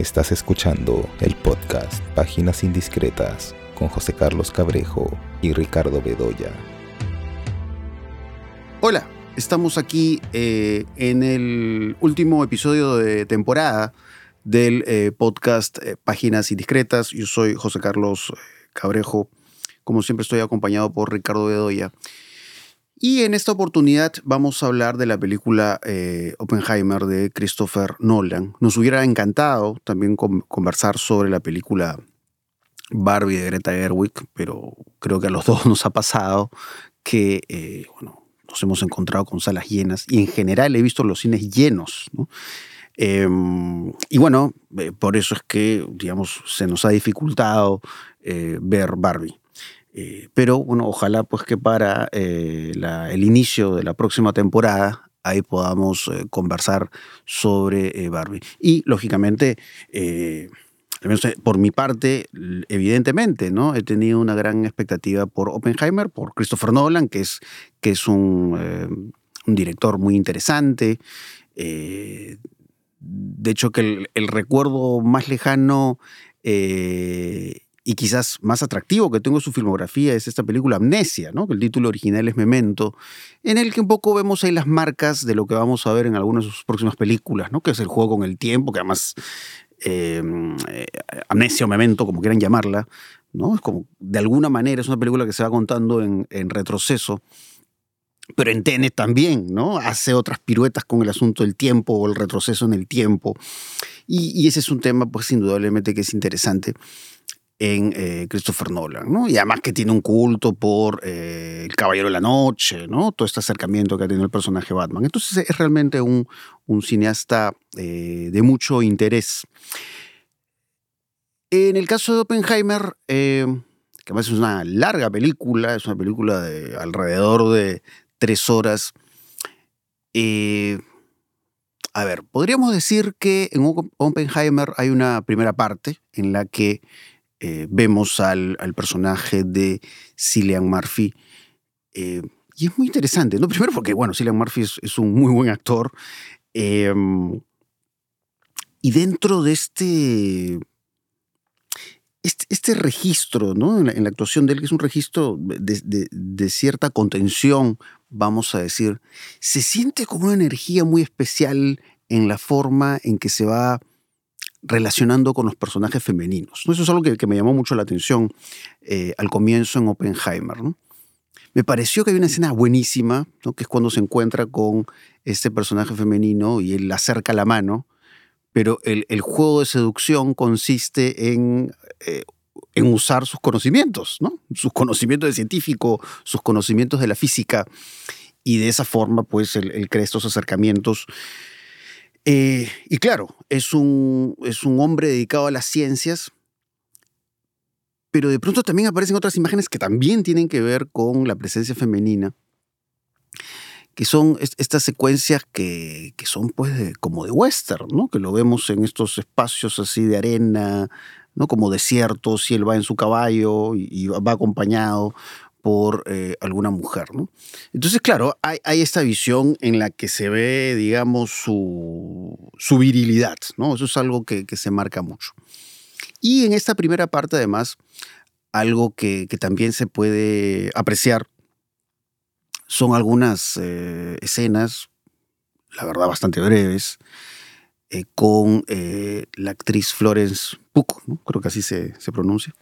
Estás escuchando el podcast Páginas Indiscretas con José Carlos Cabrejo y Ricardo Bedoya. Hola, estamos aquí eh, en el último episodio de temporada del eh, podcast eh, Páginas Indiscretas. Yo soy José Carlos Cabrejo. Como siempre estoy acompañado por Ricardo Bedoya. Y en esta oportunidad vamos a hablar de la película eh, Oppenheimer de Christopher Nolan. Nos hubiera encantado también conversar sobre la película Barbie de Greta Gerwig, pero creo que a los dos nos ha pasado que eh, bueno, nos hemos encontrado con salas llenas y en general he visto los cines llenos. Em, y bueno, eh, por eso es que, digamos, se nos ha dificultado ver Barbie. Eh, pero bueno, ojalá pues que para eh, el inicio de la próxima temporada ahí podamos eh, conversar sobre Barbie. Y lógicamente, por mi parte, evidentemente, ¿no? He tenido una gran expectativa por Oppenheimer, por Christopher Nolan, que es, que es un, director muy interesante. de hecho, que el recuerdo más lejano y quizás más atractivo que tengo su filmografía es esta película Amnesia, ¿no? que el título original es Memento, en el que un poco vemos ahí las marcas de lo que vamos a ver en algunas de sus próximas películas, ¿no? que es el juego con el tiempo, que además em, eh, Amnesia o Memento, como quieran llamarla, ¿no? es como de alguna manera es una película que se va contando en, retroceso. Pero en Tenet también, ¿no? Hace otras piruetas con el asunto del tiempo o el retroceso en el tiempo. Y, y ese es un tema, pues, indudablemente que es interesante en eh, Christopher Nolan, ¿no? Y además que tiene un culto por eh, El Caballero de la Noche, ¿no? Todo este acercamiento que ha tenido el personaje Batman. Entonces es realmente un, un cineasta eh, de mucho interés. En el caso de Oppenheimer, que además es una larga película, es una película de alrededor de tres horas. a ver, podríamos decir que en Oppenheimer hay una primera parte en la que eh, vemos al, personaje de Cillian Murphy. Eh, y es muy interesante, ¿no? Primero porque, bueno, Cillian Murphy es, un muy buen actor. Em, y dentro de este, este, este registro, ¿no? En la, actuación de él, que es un registro de, cierta contención, vamos a decir, se siente como una energía muy especial en la forma en que se va relacionando con los personajes femeninos. Eso es algo que, me llamó mucho la atención eh, al comienzo en Oppenheimer. Me pareció que hay una escena buenísima, que es cuando se encuentra con este personaje femenino y él le acerca la mano, pero el, juego de seducción consiste en, eh, en usar sus conocimientos, ¿no? sus conocimientos de científico, sus conocimientos de la física, y de esa forma, pues, él, él crea estos acercamientos eh, y claro, es un, es un hombre dedicado a las ciencias, pero de pronto también aparecen otras imágenes que también tienen que ver con la presencia femenina, que son estas secuencias que, son pues como de western, ¿no? que lo vemos en estos espacios así de arena, ¿no? como desiertos, y él va en su caballo y va acompañado por eh, alguna mujer. ¿no? Entonces, claro, hay, esta visión en la que se ve, digamos, su, virilidad. ¿no? Eso es algo que, se marca mucho. Y en esta primera parte, además, algo que, también se puede apreciar son algunas eh, escenas, la verdad, bastante breves, eh, con la actriz Florence Pugh, creo que así se, se pronuncia,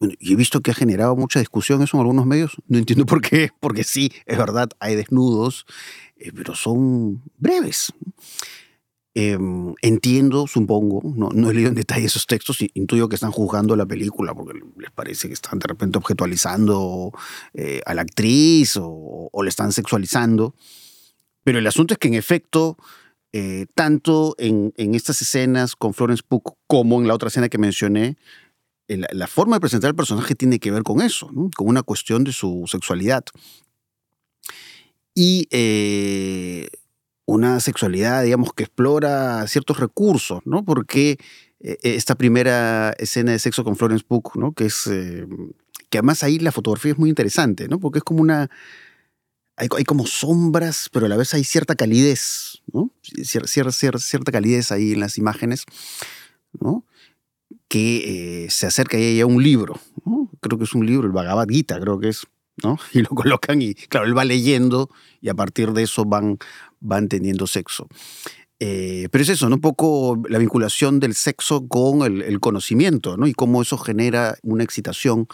y he visto que ha generado mucha discusión eso en algunos medios. No entiendo por qué, porque sí, es verdad, hay desnudos, eh, pero son breves. Em, entiendo, supongo, no, no, he leído en detalle esos textos, intuyo que están juzgando la película porque les parece que están de repente objetualizando eh, a la actriz o, le están sexualizando. Pero el asunto es que en efecto, eh, tanto en, estas escenas con Florence Pugh como en la otra escena que mencioné, la, forma de presentar el personaje tiene que ver con eso, con una cuestión de su sexualidad. Y eh, una sexualidad, digamos, que explora ciertos recursos, ¿no? Porque eh, esta primera escena de sexo con Florence Pugh, ¿no? Que es... Eh, que además ahí la fotografía es muy interesante, ¿no? Porque es como una... hay, como sombras, pero a la vez hay cierta calidez, ¿no? cierta calidez ahí en las imágenes, ¿no? Que eh, se acerca ahí a un libro, creo que es un libro, el Bhagavad Gita, creo que es, ¿no? Y lo colocan y, claro, él va leyendo y a partir de eso van, van teniendo sexo. Eh, pero es eso, ¿no? Un poco la vinculación del sexo con el, conocimiento, ¿no? Y cómo eso genera una excitación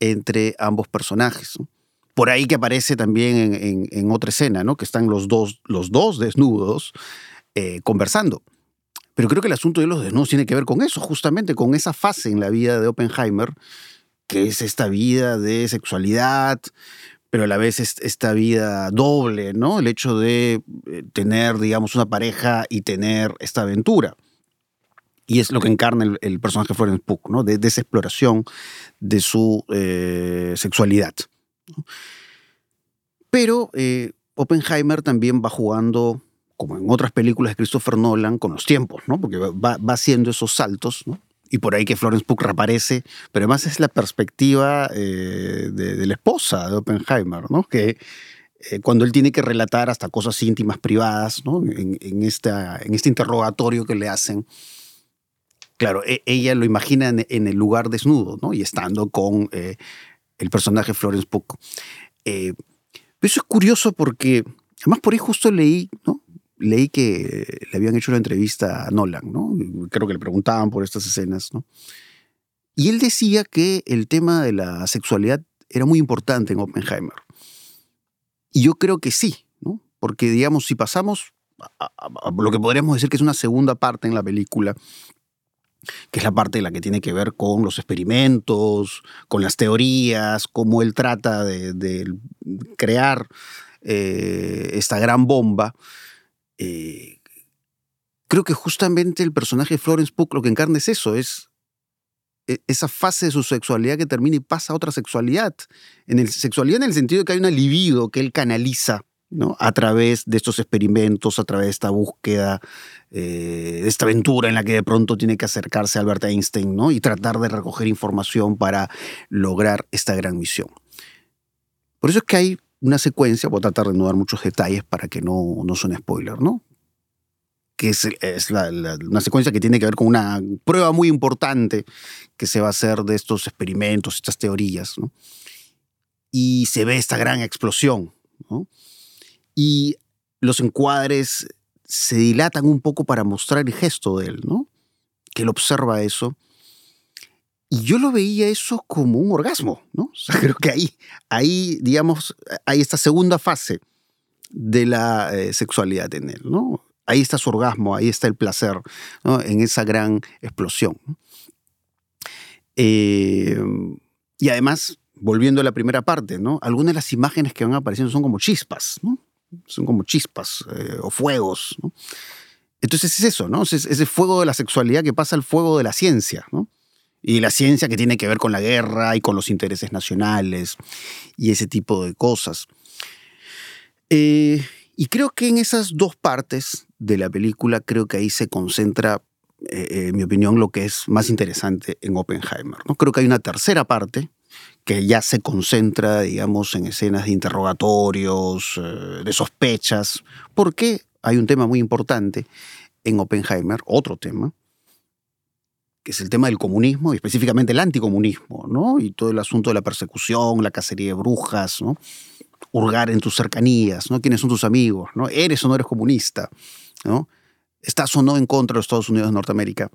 entre ambos personajes. Por ahí que aparece también en, otra escena, ¿no? Que están los dos, los dos desnudos eh, conversando. Pero creo que el asunto de los desnudos tiene que ver con eso, justamente con esa fase en la vida de Oppenheimer, que es esta vida de sexualidad, pero a la vez esta vida doble, ¿no? El hecho de eh, tener, digamos, una pareja y tener esta aventura. Y es lo que encarna el, personaje Florence Pugh, ¿no? De, esa exploración de su eh, sexualidad. Pero eh, Oppenheimer también va jugando como en otras películas de Christopher Nolan, con los tiempos, ¿no? Porque va, haciendo esos saltos, ¿no? Y por ahí que Florence Pugh reaparece, pero además es la perspectiva eh, de, la esposa de Oppenheimer, ¿no? Que eh, cuando él tiene que relatar hasta cosas íntimas, privadas, ¿no? En, esta, en este interrogatorio que le hacen, claro, e, ella lo imagina en, el lugar desnudo, ¿no? Y estando con eh, el personaje Florence Pugh. pero eso es curioso porque, además por ahí justo leí, ¿no? Leí que le habían hecho una entrevista a Nolan, ¿no? Creo que le preguntaban por estas escenas, ¿no? Y él decía que el tema de la sexualidad era muy importante en Oppenheimer. Y yo creo que sí, ¿no? Porque, digamos, si pasamos a, lo que podríamos decir que es una segunda parte en la película, que es la parte de la que tiene que ver con los experimentos, con las teorías, cómo él trata de, crear eh, esta gran bomba, eh, creo que justamente el personaje de Florence Pugh lo que encarna es eso, es e, esa fase de su sexualidad que termina y pasa a otra sexualidad. En el, sexualidad en el sentido de que hay una libido que él canaliza ¿no? a través de estos experimentos, a través de esta búsqueda, eh, de esta aventura en la que de pronto tiene que acercarse a Albert Einstein ¿no? y tratar de recoger información para lograr esta gran misión. Por eso es que hay una secuencia, voy a tratar de no muchos detalles para que no, no son spoiler, ¿no? Que es, es una secuencia que tiene que ver con una prueba muy importante que se va a hacer de estos experimentos, estas teorías, ¿no? Y se ve esta gran explosión, ¿no? Y los encuadres se dilatan un poco para mostrar el gesto de él, ¿no? Que él observa eso y yo lo veía eso como un orgasmo, ¿no? O sea, creo que ahí, ahí, digamos, hay esta segunda fase de la eh, sexualidad en él, ¿no? Ahí está su orgasmo, ahí está el placer, ¿no? En esa gran explosión. Eh, y además, volviendo a la primera parte, ¿no? Algunas de las imágenes que van apareciendo son como chispas, ¿no? Son como chispas eh, o fuegos, ¿no? Entonces es eso, ¿no? Es ese fuego de la sexualidad que pasa al fuego de la ciencia, ¿no? Y la ciencia que tiene que ver con la guerra y con los intereses nacionales y ese tipo de cosas. Eh, y creo que en esas dos partes de la película, creo que ahí se concentra, eh, eh, en mi opinión, lo que es más interesante en Oppenheimer. ¿no? Creo que hay una tercera parte que ya se concentra, digamos, en escenas de interrogatorios, de sospechas, porque hay un tema muy importante en Oppenheimer, otro tema, que es el tema del comunismo y específicamente el anticomunismo, ¿no? Y todo el asunto de la persecución, la cacería de brujas, ¿no? Hurgar en tus cercanías, ¿no? ¿Quiénes son tus amigos, ¿no? ¿Eres o no eres comunista, ¿no? ¿Estás o no en contra de los Estados Unidos de Norteamérica?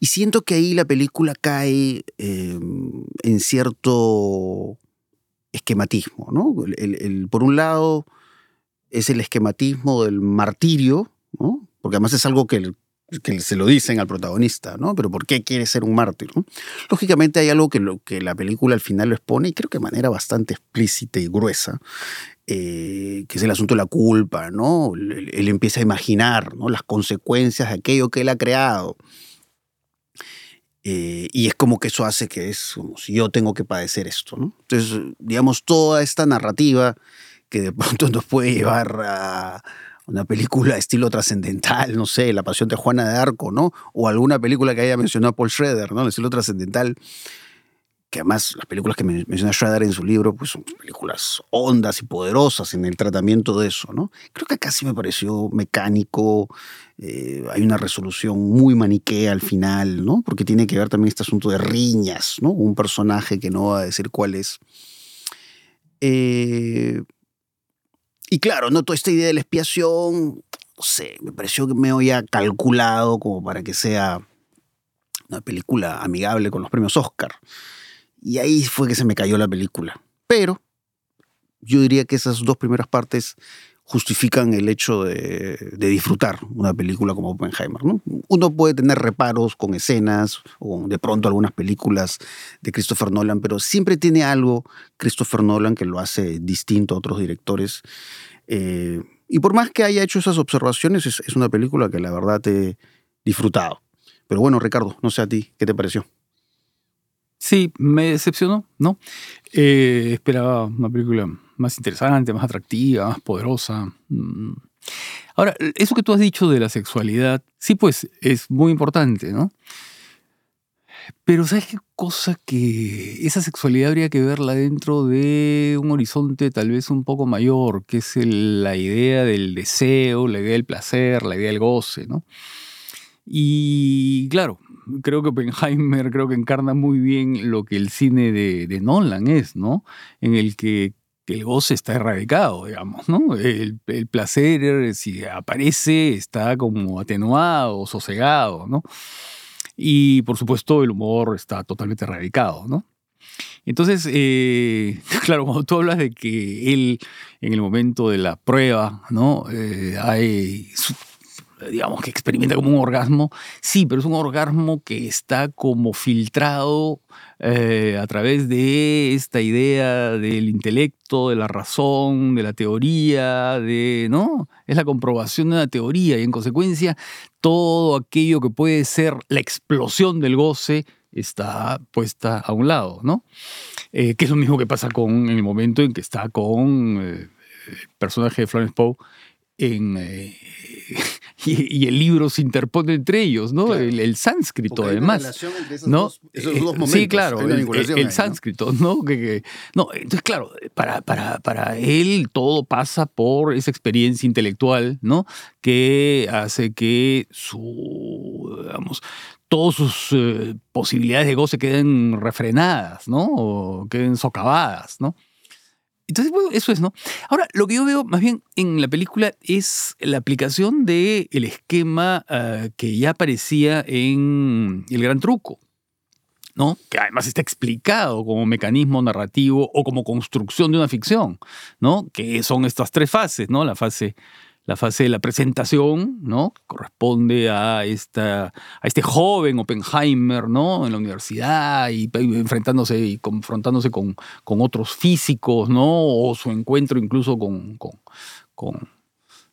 Y siento que ahí la película cae em, en cierto esquematismo, ¿no? por un lado es el esquematismo del martirio, ¿no? Porque además es algo que el que se lo dicen al protagonista, ¿no? Pero ¿por qué quiere ser un mártir? Lógicamente hay algo que, lo, que la película al final lo expone y creo que de manera bastante explícita y gruesa, eh, que es el asunto de la culpa, ¿no? Él, empieza a imaginar ¿no? las consecuencias de aquello que él ha creado. Eh, y es como que eso hace que es como si yo tengo que padecer esto, ¿no? Entonces, digamos, toda esta narrativa que de pronto nos puede llevar a una película de estilo trascendental, no sé, La Pasión de Juana de Arco, ¿no? O alguna película que haya mencionado Paul Schroeder, ¿no? El estilo trascendental. que además las películas que menciona Schrader en su libro pues son películas hondas y poderosas en el tratamiento de eso, ¿no? Creo que sí me pareció mecánico, eh, hay una resolución muy maniquea al final, ¿no? Porque tiene que ver también este asunto de riñas, ¿no? Un personaje que no va a decir cuál es. Eh, y claro, ¿no? Toda esta idea de la expiación, no sé, me pareció que me había calculado como para que sea una película amigable con los premios Oscar. Y ahí fue que se me cayó la película. Pero yo diría que esas dos primeras partes justifican el hecho de, disfrutar una película como Oppenheimer. ¿no? Uno puede tener reparos con escenas o de pronto algunas películas de Christopher Nolan, pero siempre tiene algo Christopher Nolan que lo hace distinto a otros directores. Eh, y por más que haya hecho esas observaciones, es, una película que la verdad he disfrutado. Pero bueno, Ricardo, no sé a ti, ¿qué te pareció? Sí, me decepcionó, ¿no? Eh, esperaba una película más interesante, más atractiva, más poderosa. Mm. Ahora, eso que tú has dicho de la sexualidad, sí, pues es muy importante, ¿no? Pero ¿sabes qué cosa que esa sexualidad habría que verla dentro de un horizonte tal vez un poco mayor, que es la idea del deseo, la idea del placer, la idea del goce, ¿no? Y claro, creo que Oppenheimer creo que encarna muy bien lo que el cine de, Nolan es, ¿no? En el que, el goce está erradicado, digamos, ¿no? El, placer, si aparece, está como atenuado, sosegado, ¿no? Y por supuesto el humor está totalmente erradicado, ¿no? Entonces, eh, claro, cuando tú hablas de que él en el momento de la prueba, ¿no? Eh, hay digamos, que experimenta como un orgasmo. Sí, pero es un orgasmo que está como filtrado eh, a través de esta idea del intelecto, de la razón, de la teoría, de, ¿no? Es la comprobación de una teoría y en consecuencia todo aquello que puede ser la explosión del goce está puesta a un lado, ¿no? Eh, que es lo mismo que pasa con en el momento en que está con eh, el personaje de Florence Poe en, y, el libro se interpone entre ellos, ¿no? El, sánscrito, además. ¿no? esos dos momentos. Sí, claro, el, sánscrito, ¿no? Que, no, entonces, claro, para, para, para él todo pasa por esa experiencia intelectual, ¿no? Que hace que su, digamos, todas sus eh, posibilidades de goce queden refrenadas, ¿no? O queden socavadas, ¿no? Entonces, bueno, eso es, ¿no? Ahora, lo que yo veo más bien en la película es la aplicación del el esquema ah, que ya aparecía en El Gran Truco, ¿no? Que además está explicado como mecanismo narrativo o como construcción de una ficción, ¿no? Que son estas tres fases, ¿no? La fase la fase de la presentación, ¿no? Corresponde a, esta, a este joven Oppenheimer, ¿no? En la universidad y, enfrentándose y confrontándose con, con, otros físicos, ¿no? O su encuentro incluso con, con,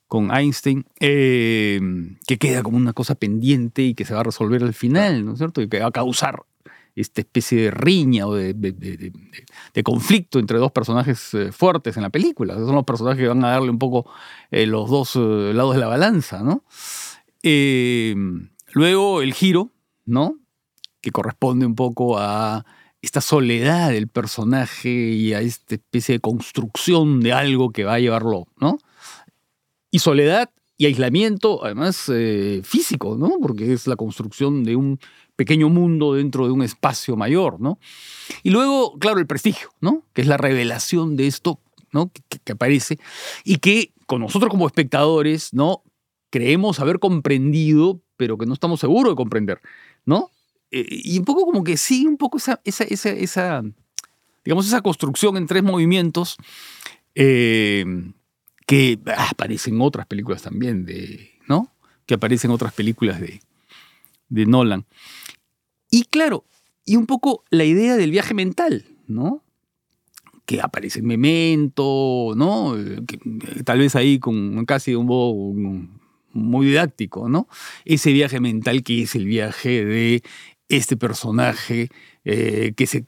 con, Einstein, eh, que queda como una cosa pendiente y que se va a resolver al final, ¿no es cierto? Y que va a causar esta especie de riña o de, conflicto entre dos personajes eh, fuertes en la película. son los personajes que van a darle un poco eh, los dos eh, lados de la balanza, ¿no? luego el giro, ¿no? Que corresponde un poco a esta soledad del personaje y a esta especie de construcción de algo que va a llevarlo, ¿no? Y soledad y aislamiento, además físico, ¿no? Porque es la construcción de un pequeño mundo dentro de un espacio mayor, ¿no? Y luego, claro, el prestigio, ¿no? Que es la revelación de esto, ¿no? Que, aparece y que con nosotros como espectadores, ¿no? Creemos haber comprendido, pero que no estamos seguros de comprender, ¿no? Eh, y un poco como que sí, un poco esa, esa, esa, digamos, esa construcción en tres movimientos eh, que ah, aparecen en otras películas también, de, ¿no? Que aparecen en otras películas de, de Nolan. Y claro, y un poco la idea del viaje mental, ¿no? Que aparece en Memento, ¿no? tal vez ahí con casi un modo muy didáctico, ¿no? Ese viaje mental que es el viaje de este personaje eh, que, se,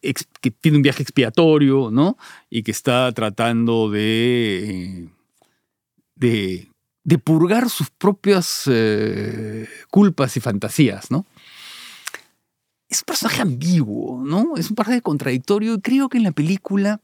que tiene un viaje expiatorio, ¿no? Y que está tratando de, de, de purgar sus propias eh, culpas y fantasías, ¿no? es un personaje ambiguo, ¿no? Es un personaje contradictorio y creo que en la película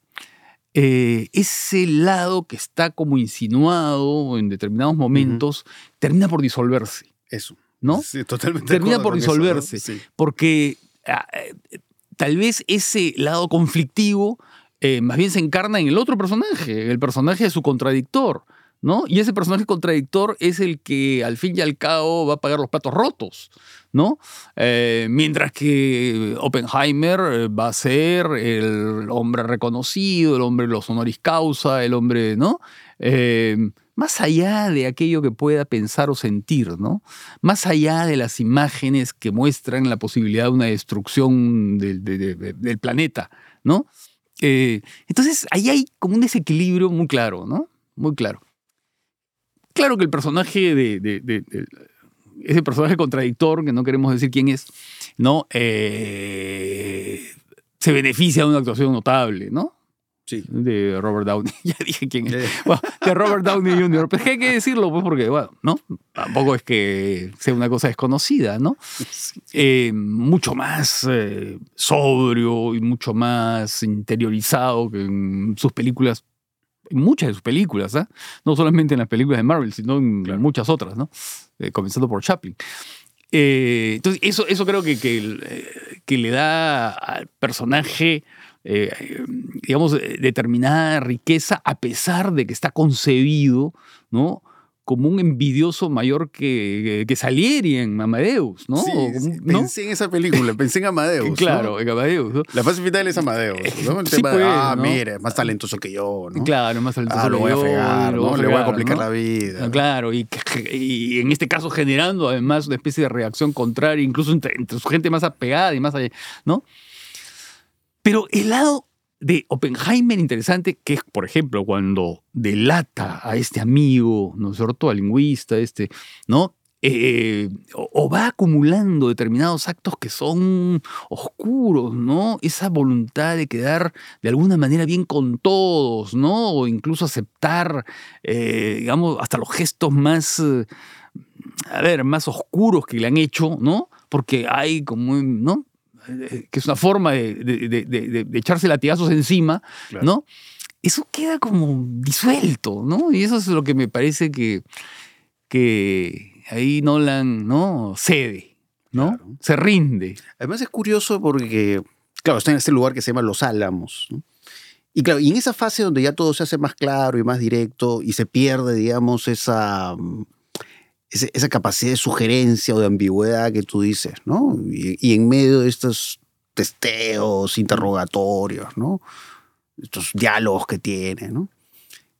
eh, ese lado que está como insinuado en determinados momentos termina por disolverse, Eso. ¿no? Sí, totalmente. Termina por con eso, ¿no? disolverse. Sí. Porque ah, eh, tal vez ese lado conflictivo eh, más bien se encarna en el otro personaje, el personaje de su contradictor, ¿no? Y ese personaje contradictor es el que al fin y al cabo va a pagar los platos rotos, ¿no? Eh, mientras que Oppenheimer eh, va a ser el hombre reconocido, el hombre de los honoris causa, el hombre, ¿no? Eh, más allá de aquello que pueda pensar o sentir, ¿no? Más allá de las imágenes que muestran la posibilidad de una destrucción del, de- de- de- del planeta, ¿no? Entonces, ahí hay como un desequilibrio muy claro, ¿no? Muy claro. Claro que el personaje de, de- de- de- ese personaje contradictor, que no queremos decir quién es, ¿no? Eh, se beneficia de una actuación notable, ¿no? Sí. De Robert Downey. ya dije quién es. Eh, Bueno, de Robert Downey Jr. Pero es que hay que decirlo, pues, porque, bueno, ¿no? Tampoco es que sea una cosa desconocida, ¿no? Eh, mucho más eh, sobrio y mucho más interiorizado que en sus películas, en muchas de sus películas, ¿ah? No solamente en las películas de Marvel, sino en Claro. muchas otras, ¿no? Eh, comenzando por Chaplin. Eh, entonces, eso, eso creo que, que, eh, que le da al personaje, digamos, determinada riqueza, a pesar de que está concebido, ¿no? Como un envidioso mayor que, que Salieri en Amadeus, ¿no? sí. Pensé en esa película, pensé en Amadeus. ¿no? Claro, en Amadeus, ¿no? La fase final es Amadeus. ¿no? El Sí, tema de, ah, mire, más talentoso que yo, ¿no? Claro, más talentoso Ah, lo voy a yo, fregar, ¿no? Le voy a complicar la vida. Ah, Claro, y, y en este caso generando además una especie de reacción contraria, incluso entre, entre su gente más apegada y más allá, ¿no? Pero el lado de Oppenheimer interesante, que es, por ejemplo, cuando delata a este amigo, ¿no es cierto?, al lingüista, este, ¿no? Eh, o, va acumulando determinados actos que son oscuros, ¿no? Esa voluntad de quedar de alguna manera bien con todos, ¿no? O incluso aceptar, eh, digamos, hasta los gestos más, eh, a ver, más oscuros que le han hecho, ¿no? Porque hay como, ¿no? Eh, que es una forma de, de- de- de- echarse latigazos encima, Claro. ¿no? Eso queda como disuelto, ¿no? Y eso es lo que me parece que, que ahí Nolan, ¿no? Cede, ¿no? Claro. Se rinde. Además es curioso porque, claro, está en este lugar que se llama Los Álamos. ¿no? Y claro, y en esa fase donde ya todo se hace más claro y más directo y se pierde, digamos, esa, mm, ese- esa capacidad de sugerencia o de ambigüedad que tú dices, ¿no? Y, y en medio de estos testeos, interrogatorios, ¿no? Estos diálogos que tiene, ¿no?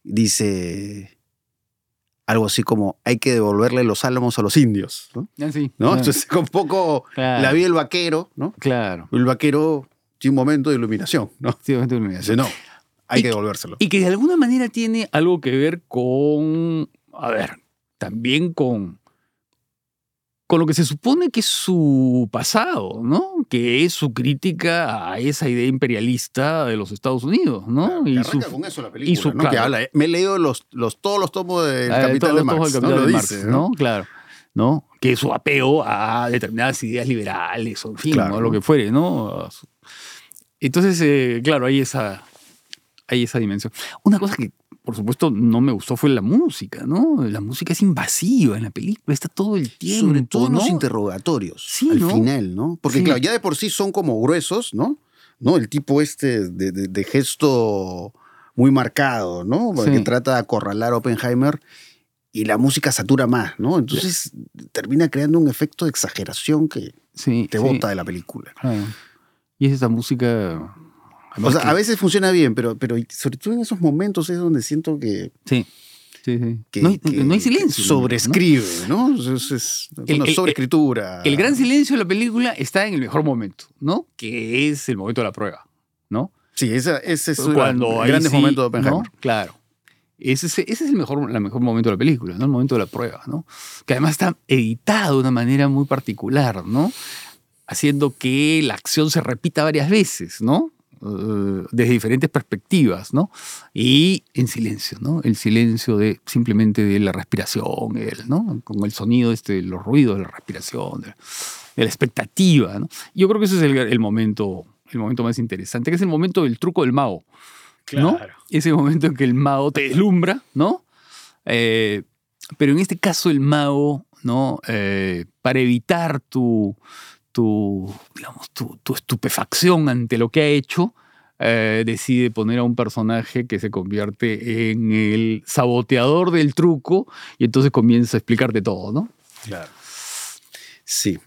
Dice algo así como, hay que devolverle los álamos a los indios, ¿no? Así, ¿No? claro, Entonces, un poco claro, la vida del vaquero, ¿no? Claro. El vaquero tiene un momento de iluminación, ¿no? Sí, obviamente una Dice, no, hay Y que que- devolvérselo. Y que de alguna manera tiene algo que ver con, a ver, también con, con lo que se supone que es su pasado, ¿no? Que es su crítica a esa idea imperialista de los Estados Unidos, ¿no? Claro, que y su, con eso la película, y su- ¿no? Que claro. habla, eh, me he leído los, los, todos los tomos del Capital todo- de de dice, Marx, ¿no? ¿no? Claro. ¿no? Que su apego a determinadas ideas liberales, o en fin, Claro, o lo que fuere, ¿no? Entonces, eh, claro, hay esa, hay esa dimensión. Una cosa que, por supuesto, no me gustó fue la música, ¿no? La música es invasiva en la película, está todo el tiempo, Sobre todo los interrogatorios, Sí, al ¿no? final, ¿no? Porque, Sí. claro, ya de por sí son como gruesos, ¿no? ¿No? El tipo este de, de- de gesto muy marcado, ¿no? Sí. Que trata de acorralar a Oppenheimer y la música satura más, ¿no? Entonces termina creando un efecto de exageración que te bota de la película. claro. Y es esa música... O sea, que- a veces funciona bien, pero, pero sobre todo en esos momentos es donde siento que, Sí, sí, sí. que- no, hay, que- no hay silencio. ¿no? sobrescribe, ¿no? Es, es- es El- una el- sobreescritura. El gran silencio de la película está en el mejor momento, ¿no? Que es el momento de la prueba, ¿no? Sí, esa- ese es Cuando el grandes sí, momentos de Oppenheimer. ¿no? Claro. Ese es, ese es el mejor, el mejor momento de la película, ¿no? El momento de la prueba, ¿no? Que además está editado de una manera muy particular, ¿no? Haciendo que la acción se repita varias veces, ¿no? Eh, desde diferentes perspectivas, ¿no? Y en silencio, ¿no? El silencio de simplemente de la respiración, el, ¿no? Con el sonido este, los ruidos de la respiración. de- de la expectativa. ¿no? Yo creo que ese es el, el momento, el momento más interesante, que es el momento del truco del mago. ¿no? Ese momento en que el mago te deslumbra, ¿no? Eh, pero en este caso el mago, ¿no? Eh, para evitar tu, tu, digamos, tu, tu estupefacción ante lo que ha hecho, eh, decide poner a un personaje que se convierte en el saboteador del truco y entonces comienza a explicarte todo, ¿no? Claro. Sí.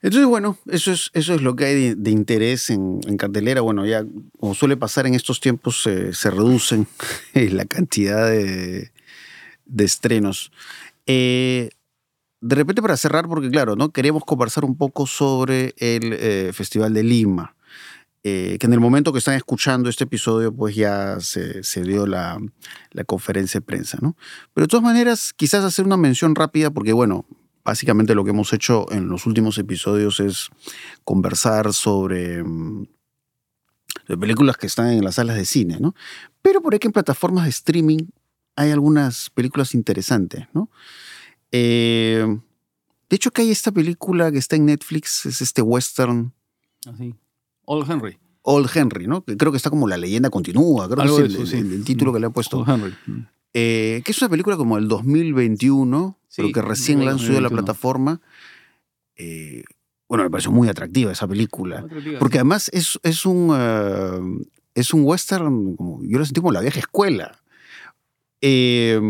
Entonces, bueno, eso es, eso es lo que hay de, interés en, cartelera. Bueno, ya como suele pasar en estos tiempos, se reducen la cantidad de, estrenos. Eh, de repente, para cerrar, porque claro, ¿no? Queremos conversar un poco sobre el eh, Festival de Lima. Eh, que en el momento que están escuchando este episodio, pues ya se, dio la, la, conferencia de prensa, ¿no? Pero de todas maneras, quizás hacer una mención rápida, porque bueno, básicamente lo que hemos hecho en los últimos episodios es conversar sobre, mm, películas que están en las salas de cine, ¿no? Pero por ahí que en plataformas de streaming hay algunas películas interesantes, ¿no? Eh, de hecho, que hay esta película que está en Netflix, es este western. Así. Ah, Old Henry. Old Henry, ¿no? Creo que está como La leyenda continúa, creo que es el, título que le han puesto. Old Henry. Mm. Eh, que es una película como el 2021, pero que recién la han subido a la plataforma. Eh, bueno, me pareció muy atractiva esa película. porque además es, es un, es un western, como, yo lo sentí como la vieja escuela. Eh,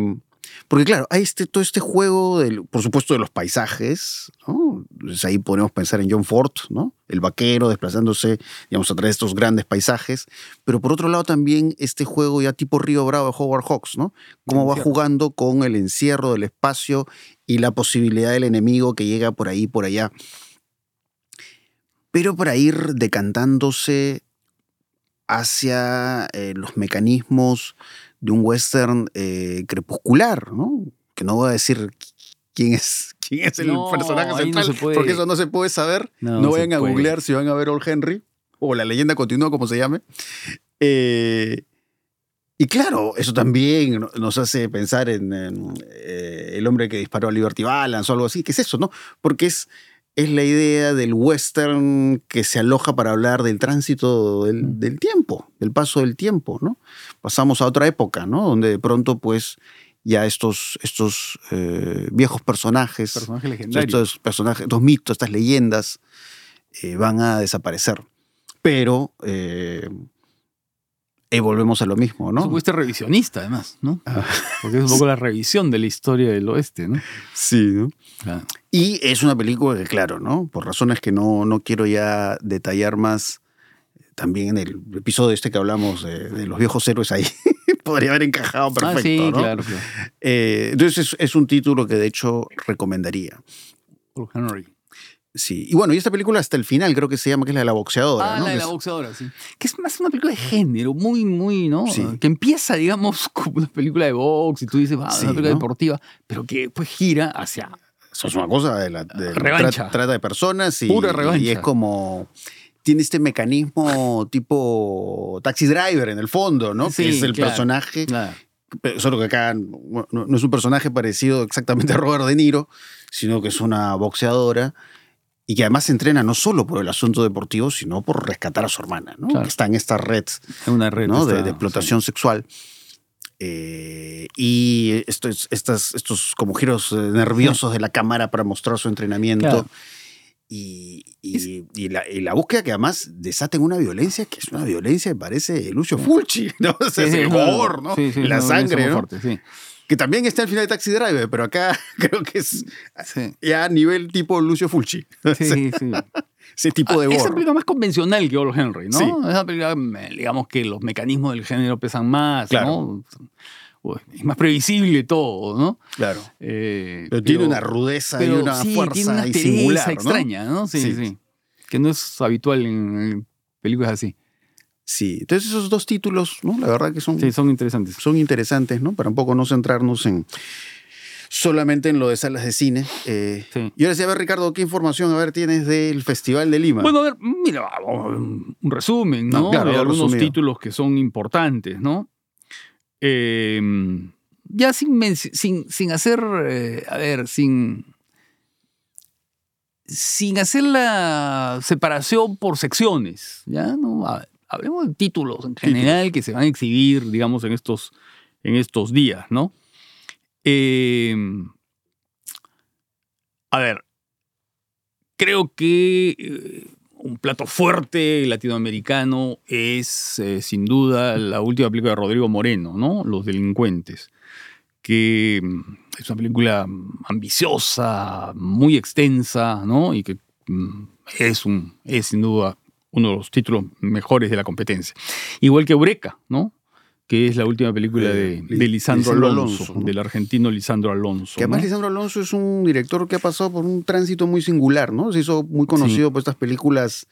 porque claro, hay este, todo este juego, del, por supuesto, de los paisajes, ¿no? ahí podemos pensar en John Ford, ¿no? El vaquero desplazándose, digamos, a través de estos grandes paisajes. Pero por otro lado también este juego ya tipo Río Bravo de Howard Hawks, ¿no? Cómo va jugando con el encierro del espacio y la posibilidad del enemigo que llega por ahí, por allá. Pero para ir decantándose hacia eh, los mecanismos de un western eh, crepuscular, ¿no? Que no voy a decir quién es, quién es el personaje central, porque eso no se puede saber. No, vayan a googlear si van a ver Old Henry, o la leyenda continúa, como se llame. Eh, y claro, eso también nos hace pensar en, eh, el hombre que disparó a Liberty Balance o algo así. ¿Qué es eso, no? Porque es es la idea del western que se aloja para hablar del tránsito del, mm. tiempo, del paso del tiempo, ¿no? Pasamos a otra época, ¿no? Donde de pronto, pues, ya estos, estos eh, viejos personajes, personajes legendarios. estos personajes, estos mitos, estas leyendas, eh, van a desaparecer. Pero eh, y volvemos a lo mismo, ¿no? Fuiste revisionista, además, ¿no? Ah. Porque es un poco la revisión de la historia del oeste, ¿no? Sí, ¿no? Y es una película que, claro, ¿no? Por razones que no, no quiero ya detallar más, también en el episodio este que hablamos de, los viejos héroes ahí, podría haber encajado ah, perfecto, sí, claro, eh, entonces es, un título que de hecho recomendaría. Henry. Sí, y bueno, y esta película hasta el final creo que se llama, que es la de la boxeadora. Ah, la de la boxeadora, sí. Que es más una película de género, muy, muy, ¿no? Sí. Que empieza, digamos, como una película de box y tú dices, va, ah, una película deportiva, pero que pues gira hacia... Eso es una cosa de la de revancha. trata de personas y, Pura revancha. y es como tiene este mecanismo tipo taxi driver en el fondo, ¿no? que es el personaje. Solo que acá no, no, es un personaje parecido exactamente a Robert De Niro, sino que es una boxeadora y que además se entrena no solo por el asunto deportivo, sino por rescatar a su hermana, ¿no? que está en esta red, una red ¿no? de, explotación sexual. Eh, y estos, estas, estos como giros eh, nerviosos de la cámara para mostrar su entrenamiento. Y, y, la, y, la, búsqueda que además desaten una violencia que es una violencia que parece Lucio Fulci, ¿no? O sea, el horror, ¿no? la sangre, ¿no? Fuerte, que también está al final de Taxi Driver, pero acá creo que es ya a nivel tipo Lucio Fulci. Sí, sí. Ese tipo de Es Esa película más convencional que Old Henry, ¿no? Sí. Esa película, digamos que los mecanismos del género pesan más, ¿no? es más previsible todo, ¿no? Claro. Eh, pero, tiene una rudeza y una fuerza tiene una singular, extraña, ¿no? Sí, sí, Que no es habitual en películas así. Sí, entonces esos dos títulos, ¿no? La verdad que son, sí, son interesantes. Son interesantes, ¿no? Para un poco no centrarnos en solamente en lo de salas de cine. Eh, sí. Y ahora decía, a ver, Ricardo, ¿qué información a ver tienes del Festival de Lima? Bueno, a ver, mira, un resumen, ¿no? de algunos títulos que son importantes, ¿no? Em, ya sin, sin, sin hacer, eh, a ver, sin sin hacer la separación por secciones, ¿ya? ¿No? Ha- Hablemos de títulos en general que se van a exhibir, digamos, en estos, en estos días, ¿no? Eh, a ver, creo que eh, un plato fuerte latinoamericano es, eh, sin duda, la última película de Rodrigo Moreno, ¿no? Los delincuentes que mm, es una película ambiciosa, muy extensa, ¿no? Y que mm, es, un, es sin duda uno de los títulos mejores de la competencia. Igual que Eureka, ¿no? Que es la última película de, Eh, de Lisandro, Lisandro Alonso, Alonso, ¿no? del argentino Lisandro Alonso. Que además ¿no? Lisandro Alonso es un director que ha pasado por un tránsito muy singular, ¿no? Se hizo muy conocido por estas películas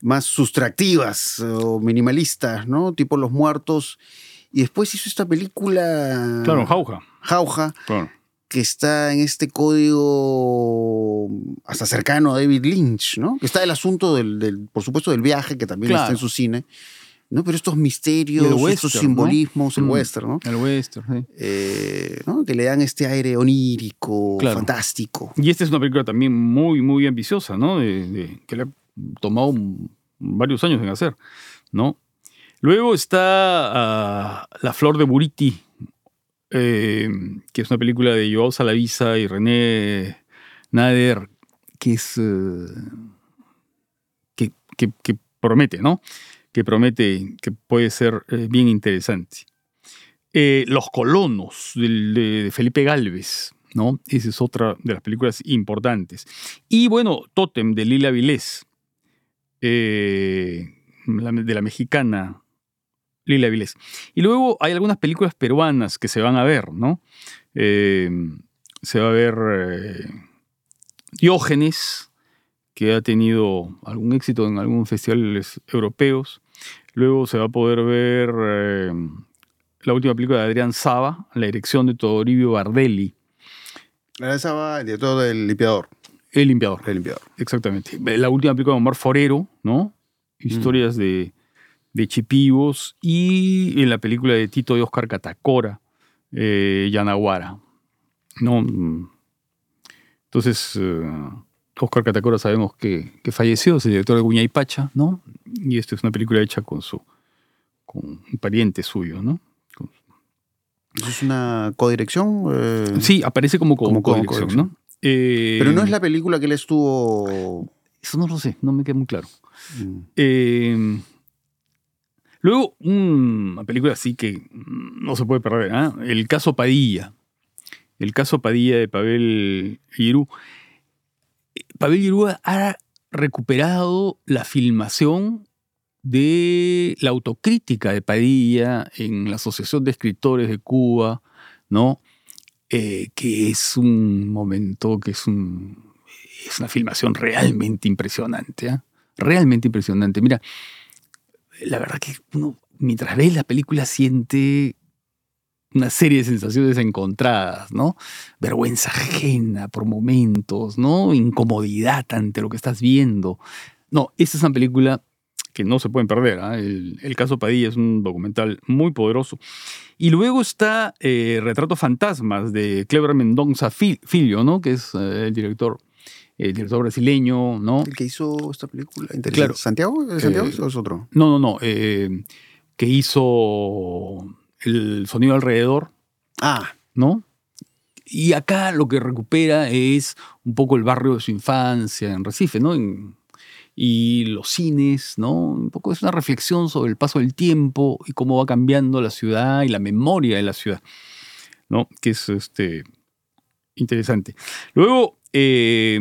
más sustractivas o minimalistas, ¿no? Tipo Los Muertos. Y después hizo esta película... Claro, Jauja. Jauja, Claro. Que está en este código hasta cercano a David Lynch, ¿no? Que está el asunto del, del- por supuesto, del viaje, que también Claro. está en su cine, ¿no? Pero estos misterios, estos simbolismos, el Mm. western, ¿no? El western, sí. Eh, ¿no? Que le dan este aire onírico, Claro. fantástico. Y esta es una película también muy, muy ambiciosa, ¿no? De- de- que le ha tomado varios años en hacer, ¿no? Luego está ah, La Flor de Buriti, eh, que es una película de Joao Salavisa y René Nader, que es... eh, que, promete, ¿no? Que promete que puede ser eh, bien interesante. Los colonos de, Felipe Galvez, ¿no? Esa es otra de las películas importantes. Y bueno, Totem de Lila Vilés, de la mexicana Lila Vilés. Y luego hay algunas películas peruanas que se van a ver, ¿no? Eh, se va a ver eh, Diógenes, que ha tenido algún éxito en algunos festivales europeos. Luego se va a poder ver eh, la última película de Adrián Saba, la dirección de Toribio Bardelli, Esa va el director del limpiador. El limpiador. El limpiador. Exactamente. La última película de Omar Forero, ¿no? Historias de, de chipivos. Y en la película de Tito y Oscar Catacora, eh, Yanaguara. ¿no? Entonces, eh, Oscar Catacora sabemos que, que falleció, es el director de Guña y Pacha, ¿no? Y esta es una película hecha con su con un pariente suyo, ¿no? Con- ¿Eso es una codirección? eh, Sí, aparece como, co- Como co- codirección, codirección. ¿no? Eh, Pero no es la película que él estuvo... Eso no lo sé, no me queda muy claro. Mm. Eh, luego, una película así que mm, no se puede perder, ¿ah? El caso Padilla. El caso Padilla de Pavel Giroux. Pavel Giroux ha recuperado la filmación de la autocrítica de Padilla en la Asociación de Escritores de Cuba, ¿no? Eh, que es un momento, que es, un, es una filmación realmente impresionante, ¿ah? realmente impresionante. Mira, la verdad que uno, mientras ve la película, siente una serie de sensaciones encontradas, ¿no? Vergüenza ajena por momentos, ¿no? Incomodidad ante lo que estás viendo. No, esta es una película que no se pueden perder. ¿ah? El, el caso Padilla es un documental muy poderoso. Y luego está eh, Retratos Fantasmas de Cleber Mendonça Fil- Filho, ¿no? Que es eh, el director, el director brasileño, ¿no? El que hizo esta película. Claro. ¿Santiago? ¿Es Santiago Eh, o es otro? No, no, no. eh, que hizo el sonido alrededor, Ah, ¿no? Y acá lo que recupera es un poco el barrio de su infancia en Recife, ¿no? En- y los cines, ¿no? Un poco es una reflexión sobre el paso del tiempo y cómo va cambiando la ciudad y la memoria de la ciudad, ¿no? Que es este, interesante. Luego, eh,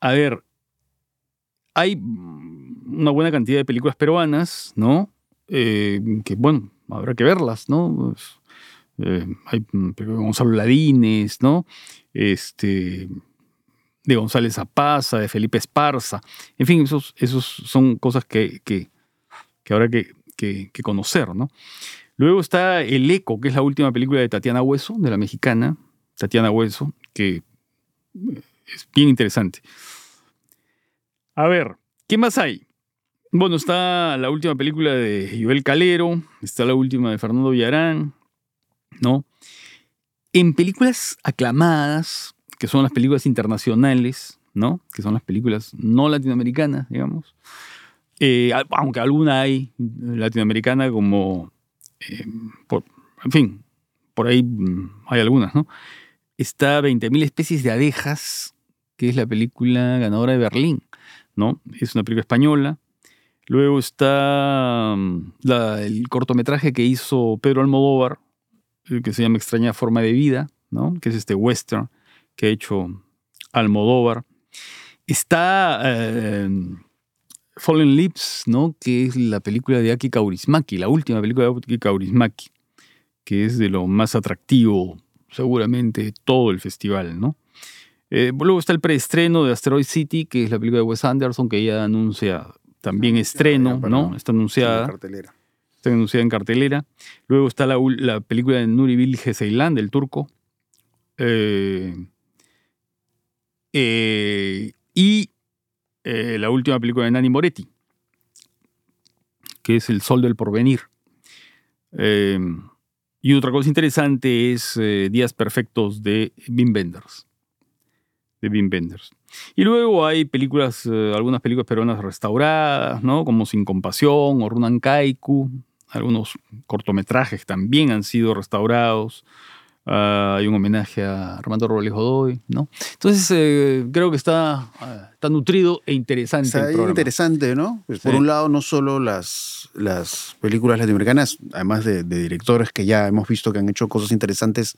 a ver, hay una buena cantidad de películas peruanas, ¿no? Eh, que, bueno, habrá que verlas, ¿no? Eh, hay mm, Gonzalo Ladines, ¿no? Este, de González Apaza, de Felipe Esparza. En fin, esos, esos son cosas que, que, que habrá que- que conocer, ¿no? Luego está El Eco, que es la última película de Tatiana Hueso, de la mexicana, Tatiana Hueso, que eh, es bien interesante. A ver, ¿qué más hay? Bueno, está la última película de Joel Calero, está la última de Fernando Villarán, ¿no? En películas aclamadas, que son las películas internacionales, ¿no? Que son las películas no latinoamericanas, digamos. Eh, aunque alguna hay latinoamericana como, eh, en fin, por ahí mm, hay algunas, ¿no? Está 20.000 especies de abejas, que es la película ganadora de Berlín, ¿no? Es una película española. Luego está mm, el cortometraje que hizo Pedro Almodóvar, eh, que se llama Extraña Forma de Vida, ¿no? Que es este western que ha hecho Almodóvar. Está Fallen Lips, ¿no? Que es la película de Aki Kaurismaki, la última película de Aki Kaurismaki, que es de lo más atractivo, seguramente, todo el festival, ¿no? Eh, luego está el preestreno de Asteroid City, que es la película de Wes Anderson, que ya anuncia también estreno, ¿no? Está anunciada. cartelera. Está anunciada en cartelera. Luego está la, la película de Nuri Bilge Ceylan, del turco. Eh, eh, y la última película de Nani Moretti, que es El Sol del Porvenir. Eh, y otra cosa interesante es eh, Días Perfectos de Wim Wenders. De Wim Wenders. Y luego hay películas, algunas películas peruanas restauradas, ¿no? Como Sin Compasión o Runan Kaiku. Algunos cortometrajes también han sido restaurados. Ah, hay un homenaje a Armando Robles Godoy, ¿no? Entonces, eh, creo que está, ah, está nutrido e interesante. Está interesante, ¿no? Pues, por un lado, no solo las, las películas latinoamericanas, además de, directores que ya hemos visto que han hecho cosas interesantes,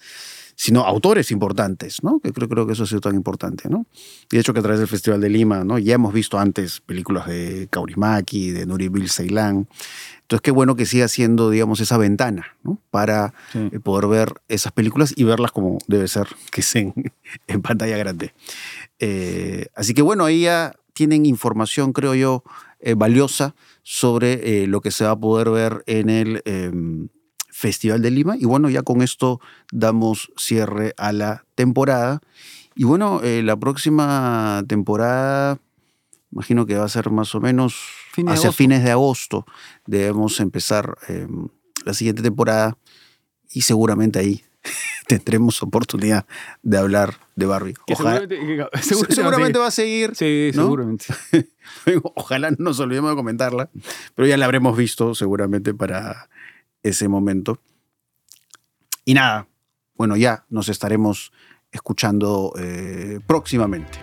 sino autores importantes, ¿no? Que creo, creo que eso ha sido tan importante, ¿no? Y de hecho que a través del Festival de Lima, ¿no? Ya hemos visto antes películas de Kaurismaki, de Nuri Bill Ceylan, entonces, qué bueno que siga siendo, digamos, esa ventana, ¿no? Para eh, poder ver esas películas y verlas como debe ser, que es en, pantalla grande. Eh, así que bueno, ahí ya tienen información, creo yo, eh, valiosa sobre lo que se va a poder ver en el em, Festival de Lima. Y bueno, ya con esto damos cierre a la temporada. Y bueno, la próxima temporada imagino que va a ser más o menos hacia fines de agosto. Debemos empezar em, la siguiente temporada y seguramente ahí tendremos oportunidad de hablar de Barbie. seguramente, va a seguir. Sí, seguramente. Ojalá no nos olvidemos de comentarla, pero ya la habremos visto seguramente para ese momento. Y nada, bueno, ya nos estaremos escuchando eh, próximamente.